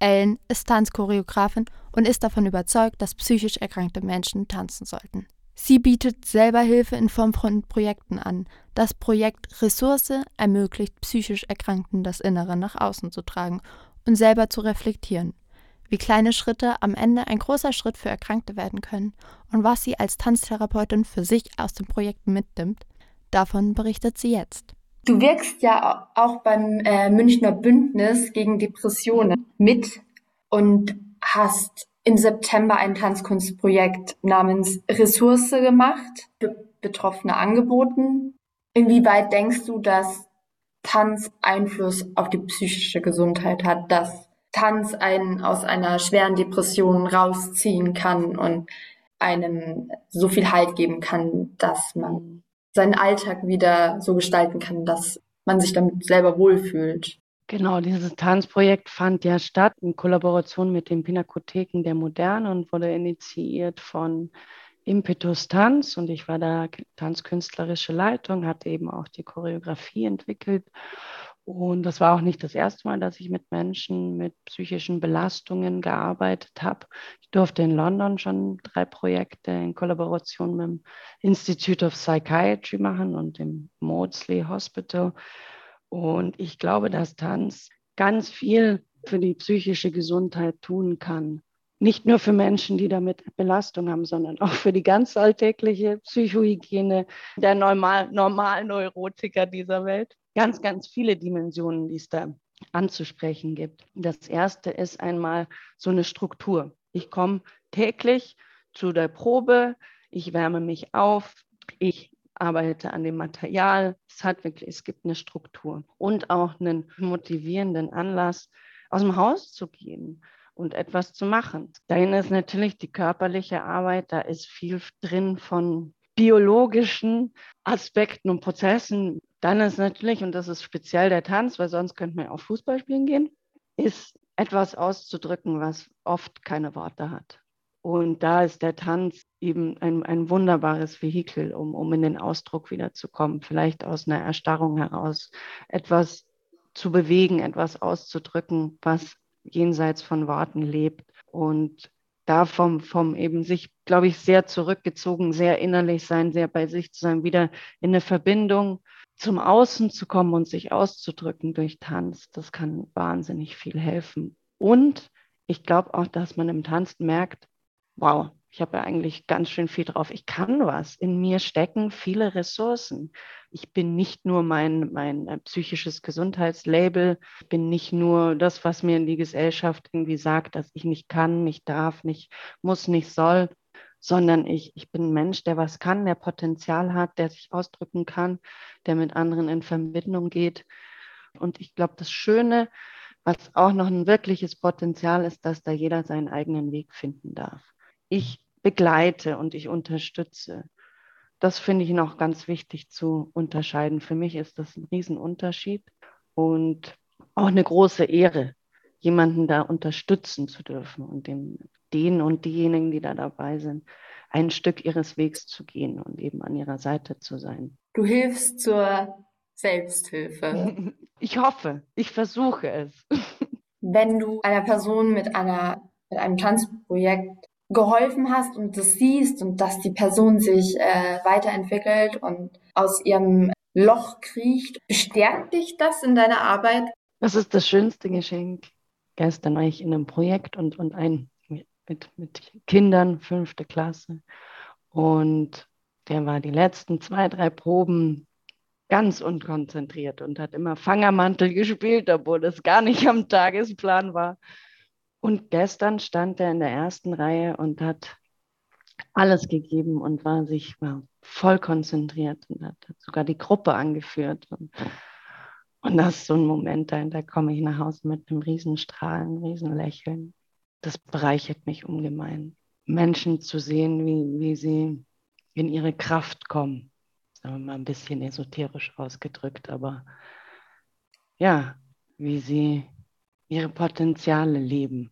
Ellen ist Tanzchoreografin und ist davon überzeugt, dass psychisch erkrankte Menschen tanzen sollten. Sie bietet selber Hilfe in Form von Projekten an. Das Projekt Ressource ermöglicht psychisch Erkrankten das Innere nach außen zu tragen und selber zu reflektieren. Wie kleine Schritte am Ende ein großer Schritt für Erkrankte werden können und was sie als Tanztherapeutin für sich aus dem Projekt mitnimmt, davon berichtet sie jetzt. Du wirkst ja auch beim äh, Münchner Bündnis gegen Depressionen mit und hast im September ein Tanzkunstprojekt namens Ressource gemacht, für Betroffene angeboten. Inwieweit denkst du, dass Tanz Einfluss auf die psychische Gesundheit hat, dass Tanz einen aus einer schweren Depression rausziehen kann und einem so viel Halt geben kann, dass man seinen Alltag wieder so gestalten kann, dass man sich damit selber wohlfühlt. Genau, dieses Tanzprojekt fand ja statt in Kollaboration mit den Pinakotheken der Moderne und wurde initiiert von Impetus Tanz und ich war da tanzkünstlerische Leitung, hatte eben auch die Choreografie entwickelt. Und das war auch nicht das erste Mal, dass ich mit Menschen mit psychischen Belastungen gearbeitet habe. Ich durfte in London schon drei Projekte in Kollaboration mit dem Institute of Psychiatry machen und dem Maudsley Hospital. Und ich glaube, dass Tanz ganz viel für die psychische Gesundheit tun kann. Nicht nur für Menschen, die damit Belastung haben, sondern auch für die ganz alltägliche Psychohygiene der normal, normalen Neurotiker dieser Welt. Ganz, ganz viele Dimensionen, die es da anzusprechen gibt. Das erste ist einmal so eine Struktur. Ich komme täglich zu der Probe, ich wärme mich auf, ich arbeite an dem Material. Es hat wirklich, es gibt eine Struktur und auch einen motivierenden Anlass, aus dem Haus zu gehen und etwas zu machen. Dahin ist natürlich die körperliche Arbeit, da ist viel drin von biologischen Aspekten und Prozessen. Dann ist natürlich, und das ist speziell der Tanz, weil sonst könnte man auch Fußball spielen gehen, ist etwas auszudrücken, was oft keine Worte hat. Und da ist der Tanz eben ein, ein wunderbares Vehikel, um, um in den Ausdruck wiederzukommen, vielleicht aus einer Erstarrung heraus, etwas zu bewegen, etwas auszudrücken, was jenseits von Worten lebt. Und da vom, vom eben sich, glaube ich, sehr zurückgezogen, sehr innerlich sein, sehr bei sich zu sein, wieder in eine Verbindung zum Außen zu kommen und sich auszudrücken durch Tanz, das kann wahnsinnig viel helfen. Und ich glaube auch, dass man im Tanz merkt, wow, ich habe ja eigentlich ganz schön viel drauf. Ich kann was. In mir stecken viele Ressourcen. Ich bin nicht nur mein, mein äh, psychisches Gesundheitslabel. Bin nicht nur das, was mir in die Gesellschaft irgendwie sagt, dass ich nicht kann, nicht darf, nicht muss, nicht soll, sondern ich, ich bin ein Mensch, der was kann, der Potenzial hat, der sich ausdrücken kann, der mit anderen in Verbindung geht. Und ich glaube, das Schöne, was auch noch ein wirkliches Potenzial ist, dass da jeder seinen eigenen Weg finden darf ich begleite und ich unterstütze. Das finde ich noch ganz wichtig zu unterscheiden. Für mich ist das ein Riesenunterschied und auch eine große Ehre, jemanden da unterstützen zu dürfen und dem, den und diejenigen, die da dabei sind, ein Stück ihres Wegs zu gehen und eben an ihrer Seite zu sein. Du hilfst zur Selbsthilfe. Ich hoffe, ich versuche es. Wenn du einer Person mit einer mit einem Tanzprojekt geholfen hast und das siehst und dass die Person sich äh, weiterentwickelt und aus ihrem Loch kriecht, bestärkt dich das in deiner Arbeit? Das ist das schönste Geschenk. Gestern war ich in einem Projekt und, und ein mit, mit Kindern, fünfte Klasse. Und der war die letzten zwei, drei Proben ganz unkonzentriert und hat immer Fangermantel gespielt, obwohl das gar nicht am Tagesplan war. Und gestern stand er in der ersten Reihe und hat alles gegeben und war sich war voll konzentriert und hat sogar die Gruppe angeführt. Und, und das ist so ein Moment, da, da komme ich nach Hause mit einem Riesenstrahlen, Riesenlächeln. Das bereichert mich ungemein. Menschen zu sehen, wie, wie sie in ihre Kraft kommen. Sagen wir mal ein bisschen esoterisch ausgedrückt, aber ja, wie sie ihre Potenziale leben